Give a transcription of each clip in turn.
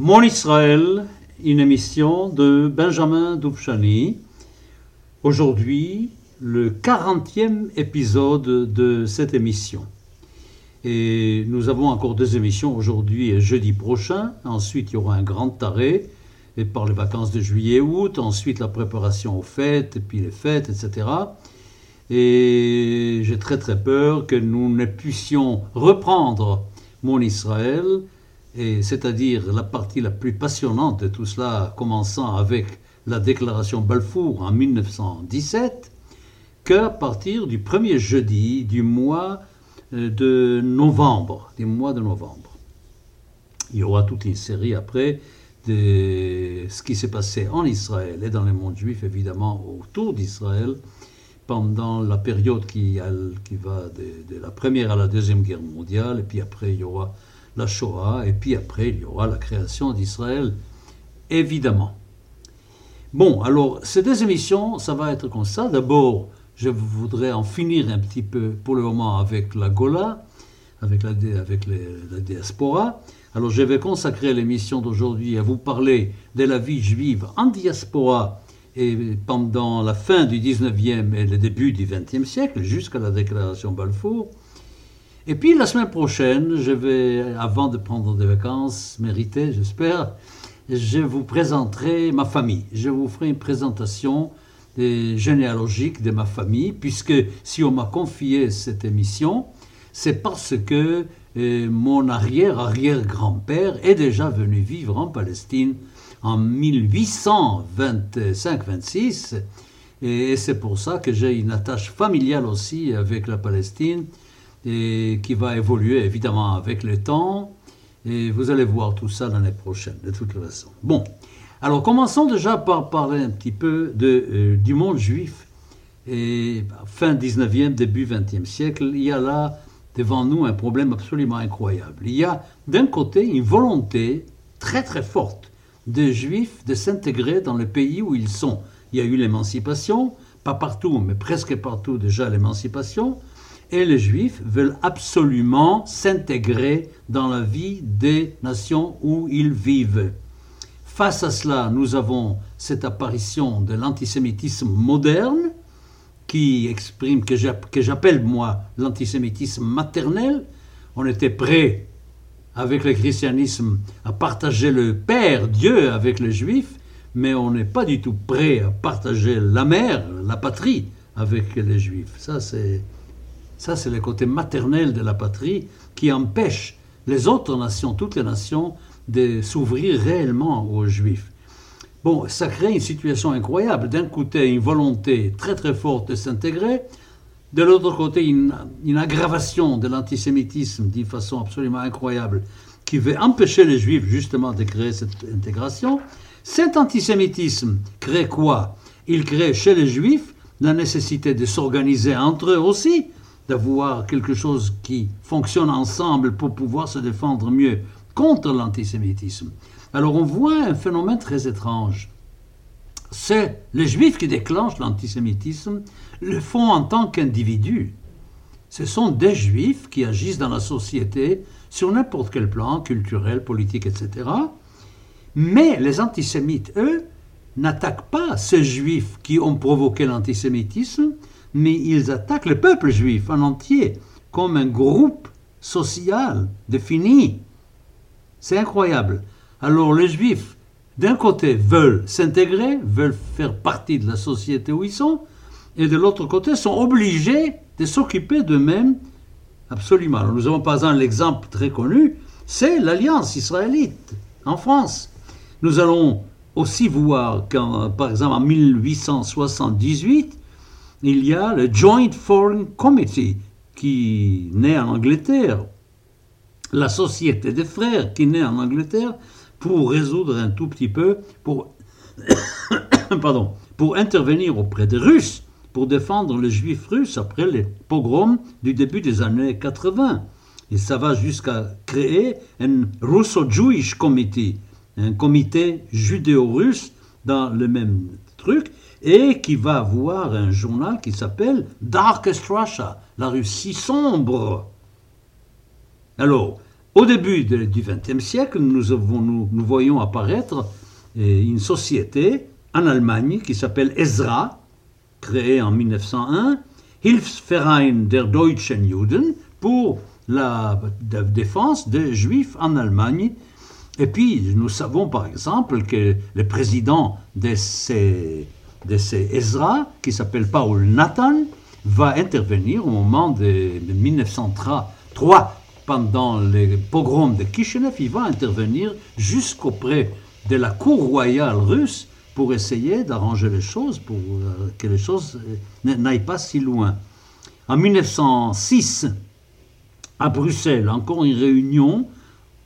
Mon Israël, une émission de Benjamin Doufchani. Aujourd'hui, le 40e épisode de cette émission. Et nous avons encore deux émissions aujourd'hui et jeudi prochain. Ensuite, il y aura un grand arrêt et par les vacances de juillet-août. Ensuite, la préparation aux fêtes puis les fêtes, etc. Et j'ai très très peur que nous ne puissions reprendre mon Israël, et c'est-à-dire la partie la plus passionnante de tout cela, commençant avec la déclaration Balfour en 1917, qu'à partir du premier jeudi du mois euh, de novembre, du mois de novembre. Il y aura toute une série après de ce qui s'est passé en Israël et dans le monde juif, évidemment, autour d'Israël, pendant la période qui, qui va de, de, la première à la deuxième guerre mondiale, et puis après il y aura la Shoah, et puis après il y aura la création d'Israël, évidemment. Bon, alors ces deux émissions, ça va être comme ça. D'abord, je voudrais en finir un petit peu pour le moment avec la Gola, avec la, avec la diaspora. Alors je vais consacrer l'émission d'aujourd'hui à vous parler de la vie juive en diaspora et pendant la fin du 19e et le début du 20e siècle, jusqu'à la déclaration Balfour. Et puis la semaine prochaine, je vais, avant de prendre des vacances méritées, j'espère, je vous présenterai ma famille. Je vous ferai une présentation généalogique de ma famille, puisque si on m'a confié cette émission, c'est parce que euh, mon arrière-arrière-grand-père est déjà venu vivre en Palestine en 1825-26. Et c'est pour ça que j'ai une attache familiale aussi avec la Palestine et qui va évoluer évidemment avec le temps. Et vous allez voir tout ça l'année prochaine, de toute façon. Bon, alors commençons déjà par parler un petit peu euh, du monde juif. Et fin 19e, début 20e siècle, il y a là devant nous un problème absolument incroyable. Il y a d'un côté une volonté très très forte des Juifs de s'intégrer dans le pays où ils sont. Il y a eu l'émancipation, pas partout, mais presque partout déjà l'émancipation, et les Juifs veulent absolument s'intégrer dans la vie des nations où ils vivent. Face à cela, nous avons cette apparition de l'antisémitisme moderne, qui exprime, que j'appelle moi l'antisémitisme maternel. On était prêt avec le christianisme à partager le Père, Dieu, avec les Juifs, mais on n'est pas du tout prêt à partager la mère, la patrie, avec les Juifs. Ça, c'est ça, c'est le côté maternel de la patrie qui empêche les autres nations, toutes les nations, de s'ouvrir réellement aux Juifs. Bon, ça crée une situation incroyable. D'un côté, une volonté très très forte de s'intégrer, de l'autre côté, une, aggravation de l'antisémitisme d'une façon absolument incroyable qui veut empêcher les juifs justement de créer cette intégration. Cet antisémitisme crée quoi? Il crée chez les juifs la nécessité de s'organiser entre eux aussi, d'avoir quelque chose qui fonctionne ensemble pour pouvoir se défendre mieux contre l'antisémitisme. Alors on voit un phénomène très étrange c'est les juifs qui déclenchent l'antisémitisme le font en tant qu'individus. Ce sont des juifs qui agissent dans la société sur n'importe quel plan, culturel, politique, etc. Mais les antisémites, eux, n'attaquent pas ces juifs qui ont provoqué l'antisémitisme, mais ils attaquent le peuple juif en entier, comme un groupe social défini. C'est incroyable. Alors les juifs d'un côté, veulent s'intégrer, veulent faire partie de la société où ils sont, et de l'autre côté, sont obligés de s'occuper d'eux-mêmes absolument. nous avons par exemple l'exemple très connu, c'est l'alliance israélite en France. Nous allons aussi voir qu'en, par exemple, en 1878, il y a le Joint Foreign Committee qui naît en Angleterre, la Société des Frères qui naît en Angleterre, pour résoudre un tout petit peu, pour, pardon, pour intervenir auprès des Russes, pour défendre les Juifs russes après les pogroms du début des années 80. Et ça va jusqu'à créer un Russo-Jewish Committee, un comité judéo-russe dans le même truc, et qui va avoir un journal qui s'appelle Darkest Russia, la Russie sombre. Alors, Au début du XXe siècle, nous, nous, voyons apparaître eh, une société en Allemagne qui s'appelle Ezra, créée en 1901, Hilfsverein der Deutschen Juden, pour la défense des Juifs en Allemagne. Et puis, nous savons par exemple que le président de ces, de ces Ezra, qui s'appelle Paul Nathan, va intervenir au moment de, 1903, pendant les pogroms de Kishinev, il va intervenir jusqu'auprès de la cour royale russe pour essayer d'arranger les choses, pour euh, que les choses euh, n'aillent pas si loin. En 1906, à Bruxelles, encore une réunion,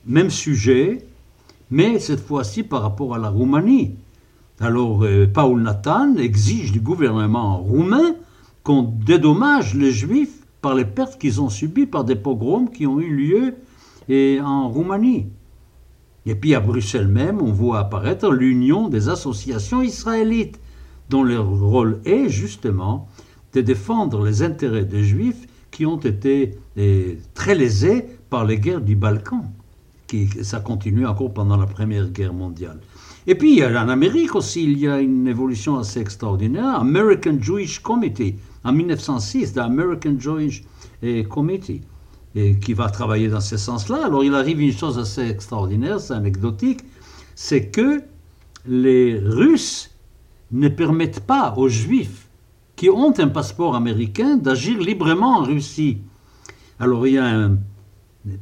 même sujet, mais cette fois-ci par rapport à la Roumanie. Alors, euh, Paul Nathan exige du gouvernement roumain qu'on dédommage les Juifs par les pertes qu'ils ont subies par des pogroms qui ont eu lieu en Roumanie. Et puis à Bruxelles même, on voit apparaître l'Union des associations israélites, dont leur rôle est justement de défendre les intérêts des Juifs qui ont été eh, très lésés par les guerres du Balkan. Qui, ça continue encore pendant la Première Guerre mondiale. Et puis en Amérique aussi, il y a une évolution assez extraordinaire. American Jewish Committee, en 1906, l'American Jewish eh, Committee, et qui va travailler dans ce sens-là. Alors il arrive une chose assez extraordinaire, c'est anecdotique, c'est que les Russes ne permettent pas aux Juifs qui ont un passeport américain d'agir librement en Russie. Alors il y a un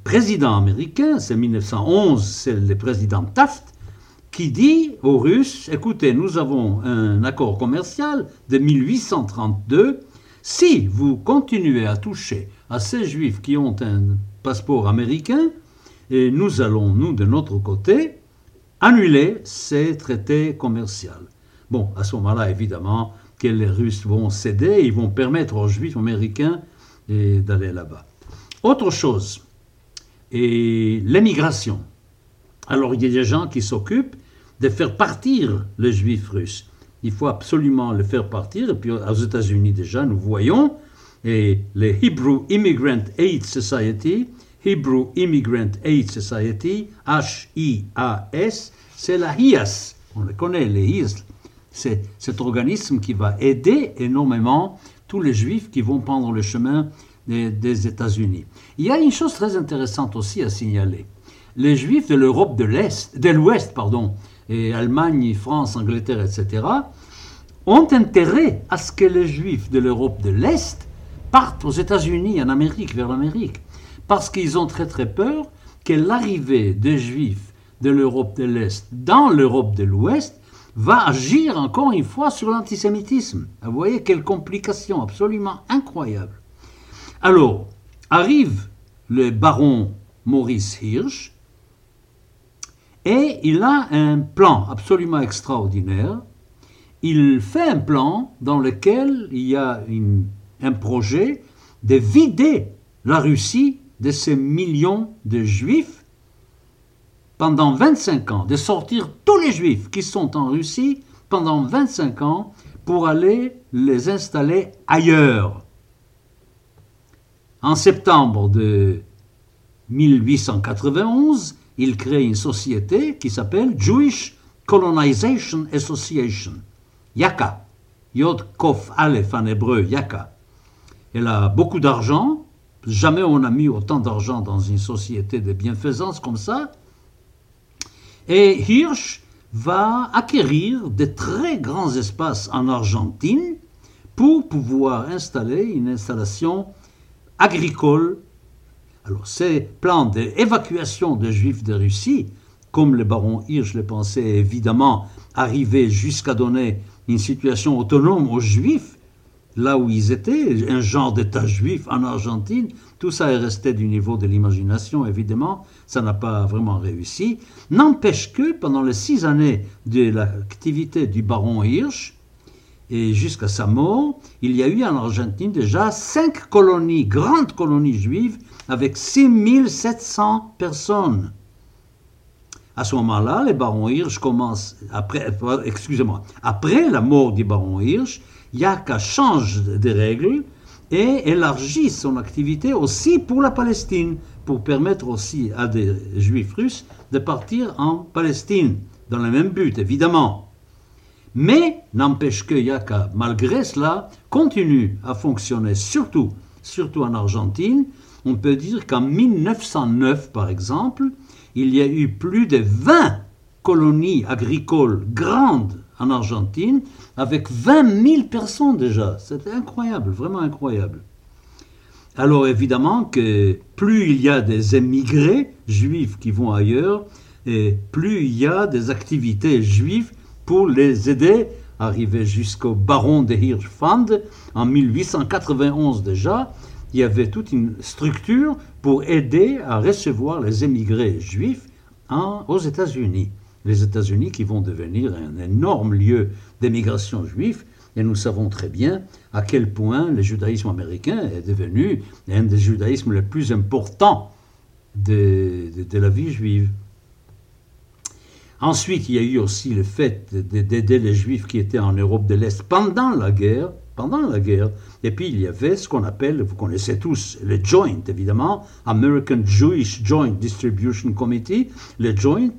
président américain, c'est 1911, c'est le président Taft, qui dit aux Russes, écoutez, nous avons un accord commercial de 1832, si vous continuez à toucher à ces juifs qui ont un passeport américain, et nous allons, nous, de notre côté, annuler ces traités commerciaux. Bon, à ce moment-là, évidemment, que les Russes vont céder, ils vont permettre aux Juifs américains d'aller là-bas. Autre chose, l'émigration. Alors il y a des gens qui s'occupent de faire partir les Juifs russes. Il faut absolument les faire partir. Et puis aux États-Unis déjà, nous voyons, et les Hebrew Immigrant Aid Society, Hebrew Immigrant Aid Society, H-I-A-S, c'est la HIAS. On le connaît, les HIAS, c'est cet organisme qui va aider énormément tous les juifs qui vont prendre le chemin des, États-Unis. Il y a une chose très intéressante aussi à signaler. Les juifs de l'Europe de l'Est, de l'Ouest, pardon, et Allemagne, France, Angleterre, etc., ont intérêt à ce que les juifs de l'Europe de l'Est partent aux États-Unis, en Amérique, vers l'Amérique, parce qu'ils ont très très peur que l'arrivée des juifs de l'Europe de l'Est dans l'Europe de l'Ouest va agir encore une fois sur l'antisémitisme. Vous voyez quelle complication absolument incroyable. Alors, arrive le baron Maurice Hirsch, et il a un plan absolument extraordinaire. Il fait un plan dans lequel il y a un projet de vider la Russie de ces millions de juifs pendant 25 ans, de sortir tous les juifs qui sont en Russie pendant 25 ans pour aller les installer ailleurs. En septembre de 1891, il crée une société qui s'appelle Jewish Colonization Association, Yaka, Yod Kof Aleph en hébreu, Yaka. Elle a beaucoup d'argent, jamais on a mis autant d'argent dans une société de bienfaisance comme ça, et Hirsch va acquérir de très grands espaces en Argentine pour pouvoir installer une installation agricole. Alors ces plans d'évacuation des Juifs de Russie, comme le baron Hirsch le pensait évidemment, arriver jusqu'à donner une situation autonome aux Juifs, là où ils étaient, un genre d'État juif en Argentine, tout ça est resté du niveau de l'imagination, évidemment, ça n'a pas vraiment réussi. N'empêche que pendant les six années de l'activité du baron Hirsch, et jusqu'à sa mort, il y a eu en Argentine déjà cinq colonies, grandes colonies juives, avec 6700 personnes. À ce moment-là, les barons Hirsch commencent, après, excusez-moi, après la mort du baron Hirsch, Yaka change des règles et élargit son activité aussi pour la Palestine, pour permettre aussi à des juifs russes de partir en Palestine, dans le même but, évidemment. Mais n'empêche que Yaka, malgré cela, continue à fonctionner, surtout, surtout en Argentine. On peut dire qu'en 1909, par exemple, il y a eu plus de 20 colonies agricoles grandes en Argentine, avec 20 000 personnes déjà. C'était incroyable, vraiment incroyable. Alors évidemment que plus il y a des émigrés juifs qui vont ailleurs, et plus il y a des activités juives pour les aider arriver jusqu'au baron de Hirschfand en 1891 déjà. Il y avait toute une structure pour aider à recevoir les émigrés juifs aux États-Unis. Les États-Unis qui vont devenir un énorme lieu d'émigration juive et nous savons très bien à quel point le judaïsme américain est devenu un des judaïsmes les plus importants de, de, la vie juive. Ensuite, il y a eu aussi le fait d'aider les juifs qui étaient en Europe de l'Est pendant la guerre. Pendant la guerre. Et puis il y avait ce qu'on appelle, vous connaissez tous, le Joint, évidemment, American Jewish Joint Distribution Committee, le Joint,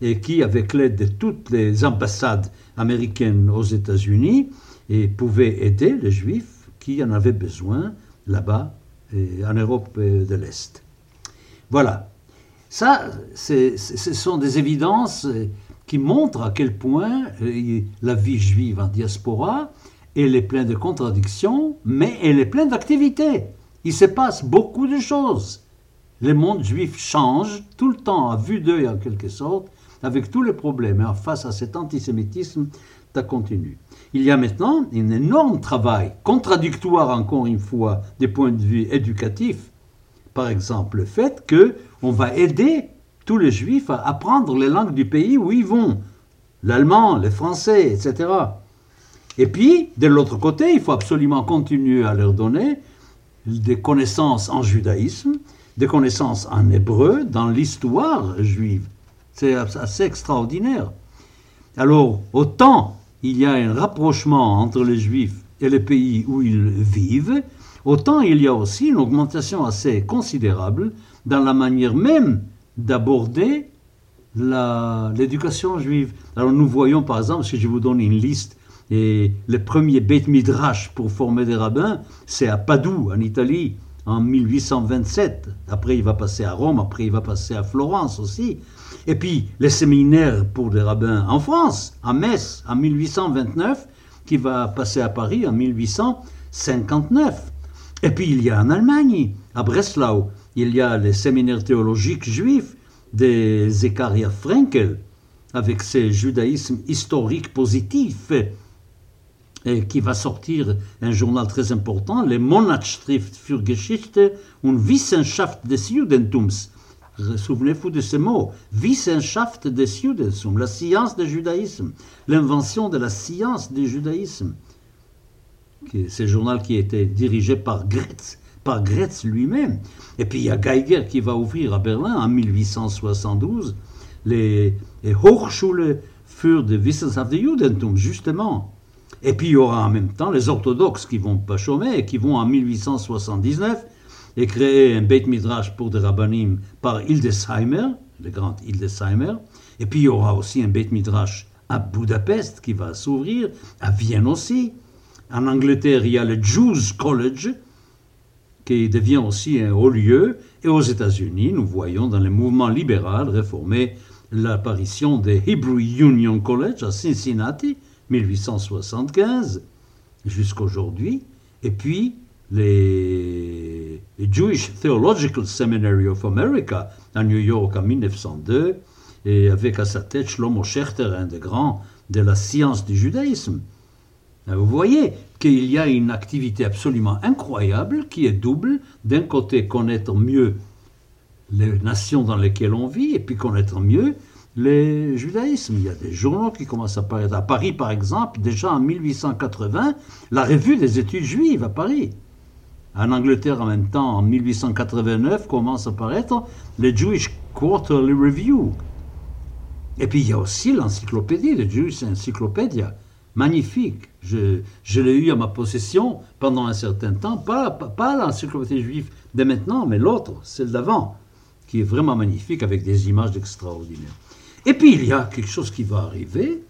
et qui, avec l'aide de toutes les ambassades américaines aux États-Unis, et pouvait aider les Juifs qui en avaient besoin là-bas, en Europe de l'Est. Voilà. Ça, ce sont des évidences qui montrent à quel point euh, la vie juive en diaspora, elle est pleine de contradictions, mais elle est pleine d'activités. Il se passe beaucoup de choses. Le monde juif change tout le temps à vue d'œil en quelque sorte, avec tous les problèmes. Face à cet antisémitisme, ça continue. Il y a maintenant un énorme travail, contradictoire encore une fois, des points de vue éducatifs. Par exemple, le fait que on va aider tous les juifs à apprendre les langues du pays où ils vont, l'allemand, le français, etc. Et puis, de l'autre côté, il faut absolument continuer à leur donner des connaissances en judaïsme, des connaissances en hébreu, dans l'histoire juive. C'est assez extraordinaire. Alors, autant il y a un rapprochement entre les juifs et les pays où ils vivent, autant il y a aussi une augmentation assez considérable dans la manière même d'aborder l'éducation juive. Alors nous voyons par exemple, si je vous donne une liste, et le premier Beit Midrash pour former des rabbins, c'est à Padoue, en Italie, en 1827. Après, il va passer à Rome, après, il va passer à Florence aussi. Et puis, les séminaires pour des rabbins en France, à Metz, en 1829, qui va passer à Paris en 1859. Et puis, il y a en Allemagne, à Breslau, il y a les séminaires théologiques juifs des Zekaria Frenkel, avec ses judaïsmes historiques positifs qui va sortir un journal très important, le Monatsschrift für Geschichte und Wissenschaft des Judentums. Souvenez-vous de ce mot, Wissenschaft des Judentums, la science du judaïsme, l'invention de la science du judaïsme. C'est journal qui était dirigé par Gretz, par Gretz lui-même. Et puis il y a Geiger qui va ouvrir à Berlin en 1872 les, les Hochschule für die Wissenschaft des Judentum, justement. Et puis il y aura en même temps les orthodoxes qui vont pas chômer et qui vont en 1879 et créer un Beit Midrash pour des rabbinim par Hildesheimer, le grand Hildesheimer. Et puis il y aura aussi un Beit Midrash à Budapest qui va s'ouvrir, à Vienne aussi. En Angleterre, il y a le Jews College qui devient aussi un haut lieu. Et aux États-Unis, nous voyons dans le mouvement libéral réformé l'apparition des Hebrew Union College à Cincinnati, 1875 jusqu'aujourd'hui, et puis les, Jewish Theological Seminary of America à New York en 1902, et avec à sa tête Shlomo Schechter, un des grands de la science du judaïsme. Vous voyez qu'il y a une activité absolument incroyable qui est double. D'un côté, connaître mieux les nations dans lesquelles on vit, et puis connaître mieux le judaïsme. Il y a des journaux qui commencent à apparaître. À Paris, par exemple, déjà en 1880, la revue des études juives à Paris. En Angleterre, en même temps, en 1889, commence à apparaître le Jewish Quarterly Review. Et puis il y a aussi l'encyclopédie, le Jewish Encyclopedia, magnifique. Je, l'ai eu à ma possession pendant un certain temps, pas, pas, pas l'encyclopédie juive de maintenant, mais l'autre, celle d'avant, qui est vraiment magnifique avec des images extraordinaires. Et puis il y a quelque chose qui va arriver.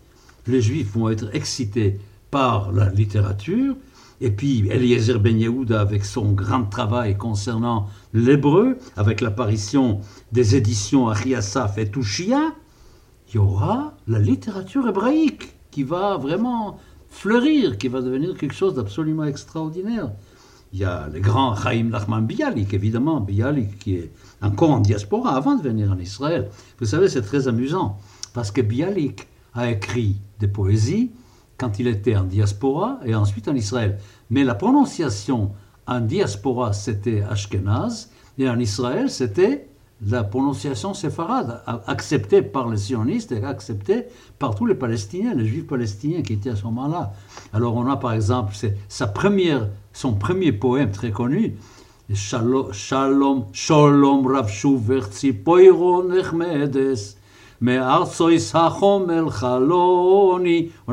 Les Juifs vont être excités par la littérature. Et puis Eliezer Ben Yehuda avec son grand travail concernant l'hébreu, avec l'apparition des éditions Ariasaf et Tushia, il y aura la littérature hébraïque qui va vraiment fleurir, qui va devenir quelque chose d'absolument extraordinaire. Il y a le grand Chaim Nachman Bialik, évidemment, Bialik qui est encore en diaspora avant de venir en Israël. Vous savez, c'est très amusant, parce que Bialik a écrit des poésies quand il était en diaspora et ensuite en Israël. Mais la prononciation en diaspora, c'était Ashkenaz, et en Israël, c'était la prononciation séfarade, acceptée par les sionistes et acceptée par tous les Palestiniens, les Juifs palestiniens qui étaient à ce moment-là. Alors on a par exemple sa première, son premier poème très connu, Shalom, Shalom, Rav Shuvertzi, Poiron Echmedes. Mais On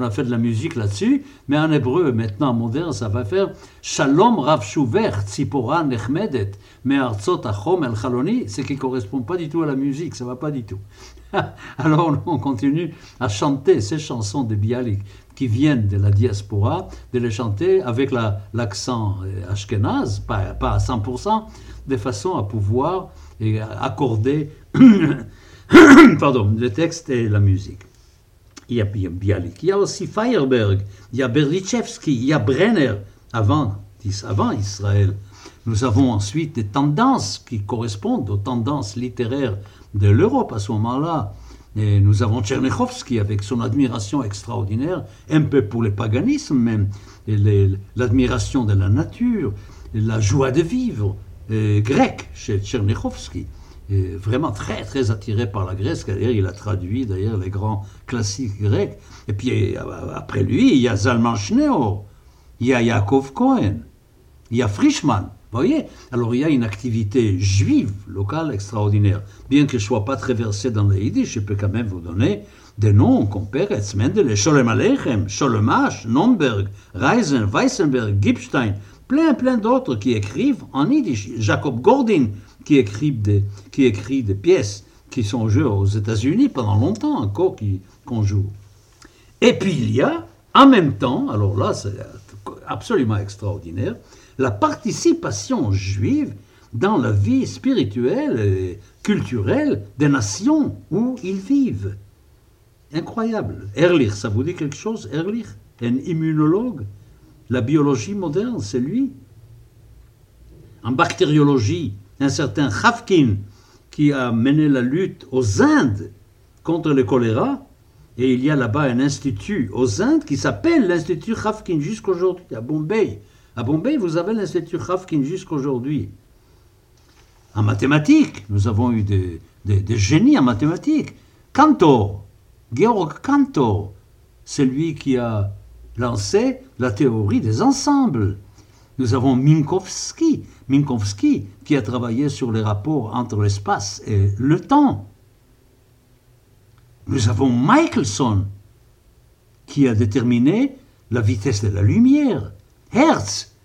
a fait de la musique là-dessus, mais en hébreu, maintenant moderne, ça va faire Shalom Rav Shuver Tzipora Nechmedet. Mais Arzot Achom El Chaloni, ce qui ne correspond pas du tout à la musique, ça va pas du tout. Alors on continue à chanter ces chansons de Bialik qui viennent de la diaspora, de les chanter avec l'accent euh, ashkenaz, pas, pas à 100%, de façon à pouvoir accorder Pardon, le texte et la musique. Il y a Bialik, il y a aussi Feyerberg, il y a Berdichevski, il y a Brenner, avant, avant Israël. Nous avons ensuite des tendances qui correspondent aux tendances littéraires de l'Europe à ce moment-là. Et nous avons Tchernichovski avec son admiration extraordinaire, un peu pour le paganisme même, l'admiration de la nature, la joie de vivre, grec chez Tchernichovski vraiment très très attiré par la Grèce. D'ailleurs, il a traduit d'ailleurs les grands classiques grecs. Et puis euh, après lui, il y a Zalman Schneor, il y a Yaakov Cohen, il y a Frischmann. Voyez Alors il y a une activité juive locale extraordinaire. Bien que je ne sois pas très versé dans les yiddish, je peux quand même vous donner des noms comme Peretz, Mendele, Sholem Aleichem, Sholemash, Nomberg, Reisen, Weissenberg, Gipstein, plein plein d'autres qui écrivent en yiddish. Jacob Gordin, qui écrit des, qui écrit des pièces qui sont jouées aux États-Unis pendant longtemps encore qu'on joue. Et puis il y a, en même temps, alors là c'est absolument extraordinaire, la participation juive dans la vie spirituelle et culturelle des nations où ils vivent. Incroyable. Ehrlich, ça vous dit quelque chose Ehrlich, un immunologue? La biologie moderne, c'est lui? En bactériologie, un certain Khafkin qui a mené la lutte aux Indes contre le choléra. Et il y a là-bas un institut aux Indes qui s'appelle l'Institut Khafkin jusqu'aujourd'hui, à Bombay. À Bombay, vous avez l'Institut Khafkin jusqu'aujourd'hui. En mathématiques, nous avons eu des, des, génies en mathématiques. Cantor, Georg Cantor, c'est lui qui a lancé la théorie des ensembles. Nous avons Minkowski, Minkowski qui a travaillé sur les rapports entre l'espace et le temps. Nous avons Michelson qui a déterminé la vitesse de la lumière. Hertz,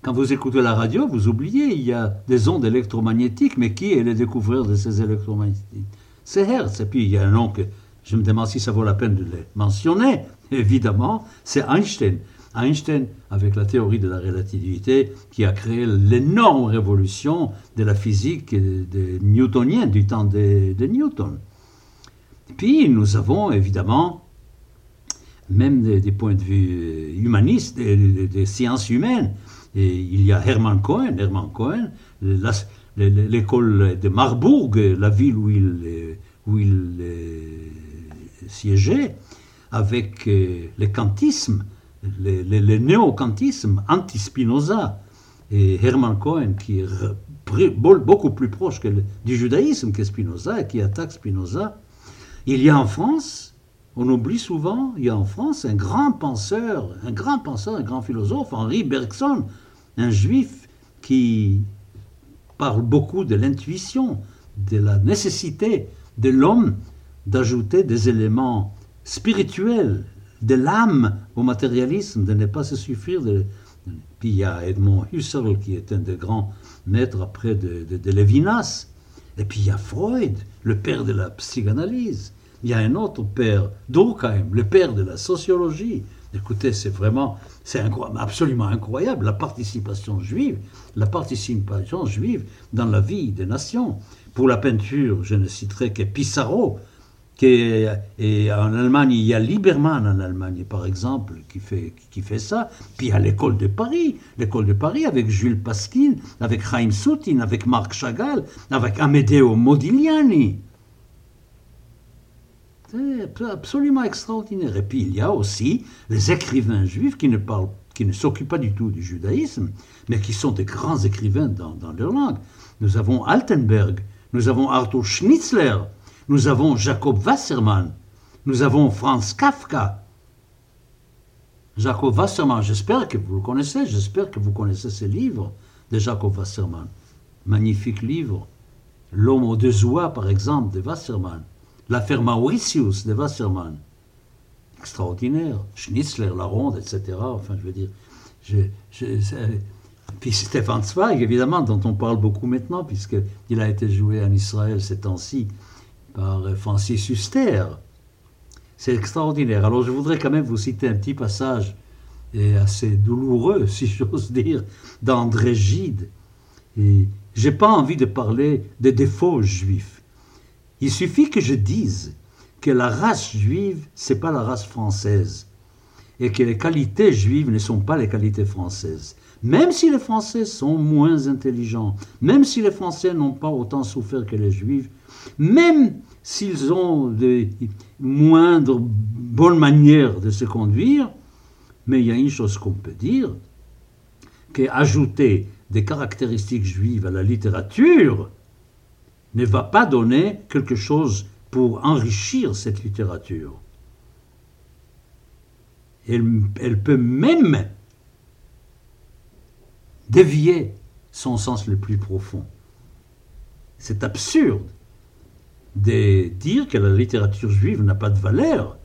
quand vous écoutez la radio, vous oubliez, il y a des ondes électromagnétiques, mais qui est le découvreur de ces électromagnétiques? C'est Hertz. Et puis il y a un nom que je me demande si ça vaut la peine de le mentionner. Évidemment, c'est Einstein. Einstein avec la théorie de la relativité qui a créé l'énorme révolution de la physique des newtonienne du temps de, Newton. Puis nous avons évidemment, même des, points de vue humanistes, des, sciences humaines, il y a Hermann Cohen, Hermann Cohen, l'école de Marburg, la ville où il, où il siégeait, avec euh, le kantisme, le, néo-kantisme anti-Spinoza et Hermann Cohen, qui est beaucoup plus proche du judaïsme que Spinoza et qui attaque Spinoza. Il y a en France, on oublie souvent, il y a en France un grand penseur, un grand penseur, un grand philosophe, Henri Bergson, un juif qui parle beaucoup de l'intuition, de la nécessité de l'homme d'ajouter des éléments spirituels de l'âme au matérialisme, de ne pas se suffire de... Puis il y a Edmond Husserl qui est un des grands maîtres après de, de Lévinas. Et puis il y a Freud, le père de la psychanalyse. Il y a un autre père, Durkheim, le père de la sociologie. Écoutez, c'est vraiment, c'est absolument incroyable, la participation juive, la participation juive dans la vie des nations. Pour la peinture, je ne citerai que Pissarro, et en Allemagne, il y a Lieberman en Allemagne, par exemple, qui fait, qui fait ça. Puis a l'école de Paris, l'école de Paris avec Jules Pasquin, avec Chaim Soutin, avec Marc Chagall, avec Amedeo Modigliani. C'est absolument extraordinaire. Et puis il y a aussi les écrivains juifs qui ne parlent, qui ne s'occupent pas du tout du judaïsme, mais qui sont des grands écrivains dans leur langue. Nous avons Altenberg, nous avons Arthur Schnitzler, nous avons Jacob Wassermann, nous avons Franz Kafka. Jacob Wassermann, j'espère que vous le connaissez, j'espère que vous connaissez ce livre de Jacob Wassermann. Magnifique livre. L'homme aux deux oies, par exemple, de Wassermann. L'affaire Mauritius de Wassermann. Extraordinaire. Schnitzler, la ronde, etc. Enfin, je veux dire. puis Stéphane Zweig, évidemment, dont on parle beaucoup maintenant, puisqu'il a été joué en Israël ces temps-ci par Francis Huster. C'est extraordinaire. Alors je voudrais quand même vous citer un petit passage et assez douloureux, si j'ose dire, d'André Gide. Et j'ai pas envie de parler des défauts juifs. Il suffit que je dise que la race juive, c'est pas la race française, et que les qualités juives ne sont pas les qualités françaises. Même si les Français sont moins intelligents, même si les Français n'ont pas autant souffert que les Juifs, même s'ils ont des moindres bonnes manières de se conduire, mais il y a une chose qu'on peut dire, qu'ajouter des caractéristiques juives à la littérature ne va pas donner quelque chose pour enrichir cette littérature. Elle, elle peut même dévier son sens le plus profond. C'est absurde de dire que la littérature juive n'a pas de valeur,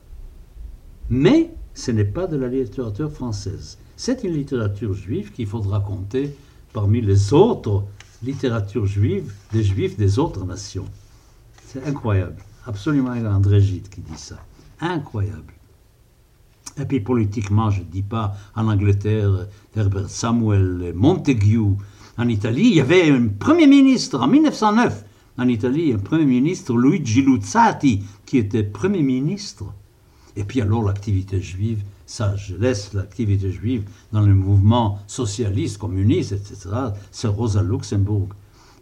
mais ce n'est pas de la littérature française. C'est une littérature juive qu'il faudra compter parmi les autres littératures juives des juifs des autres nations. C'est incroyable. Absolument André Gide qui dit ça. Incroyable. Et puis politiquement, je ne dis pas en Angleterre, Herbert Samuel, Montague, en Italie, il y avait un premier ministre en 1909 en Italie un Premier ministre, Luigi Luzzati, qui était Premier ministre. Et puis alors l'activité juive, ça je laisse l'activité juive dans le mouvement socialiste, communiste, etc. C'est Rosa Luxembourg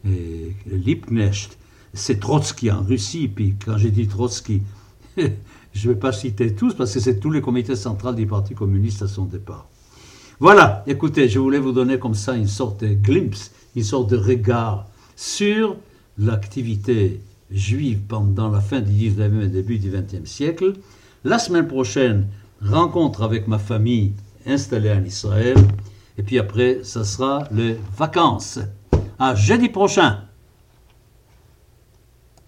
et Liebknecht. C'est Trotsky en Russie. Puis quand j'ai dit Trotsky, je ne vais pas citer tous parce que c'est tous les comités centraux du Parti communiste à son départ. Voilà, écoutez, je voulais vous donner comme ça une sorte de glimpse, une sorte de regard sur l'activité juive pendant la fin du 19e et début du 20e siècle. La semaine prochaine, rencontre avec ma famille installée en Israël. Et puis après, ça sera les vacances. À jeudi prochain.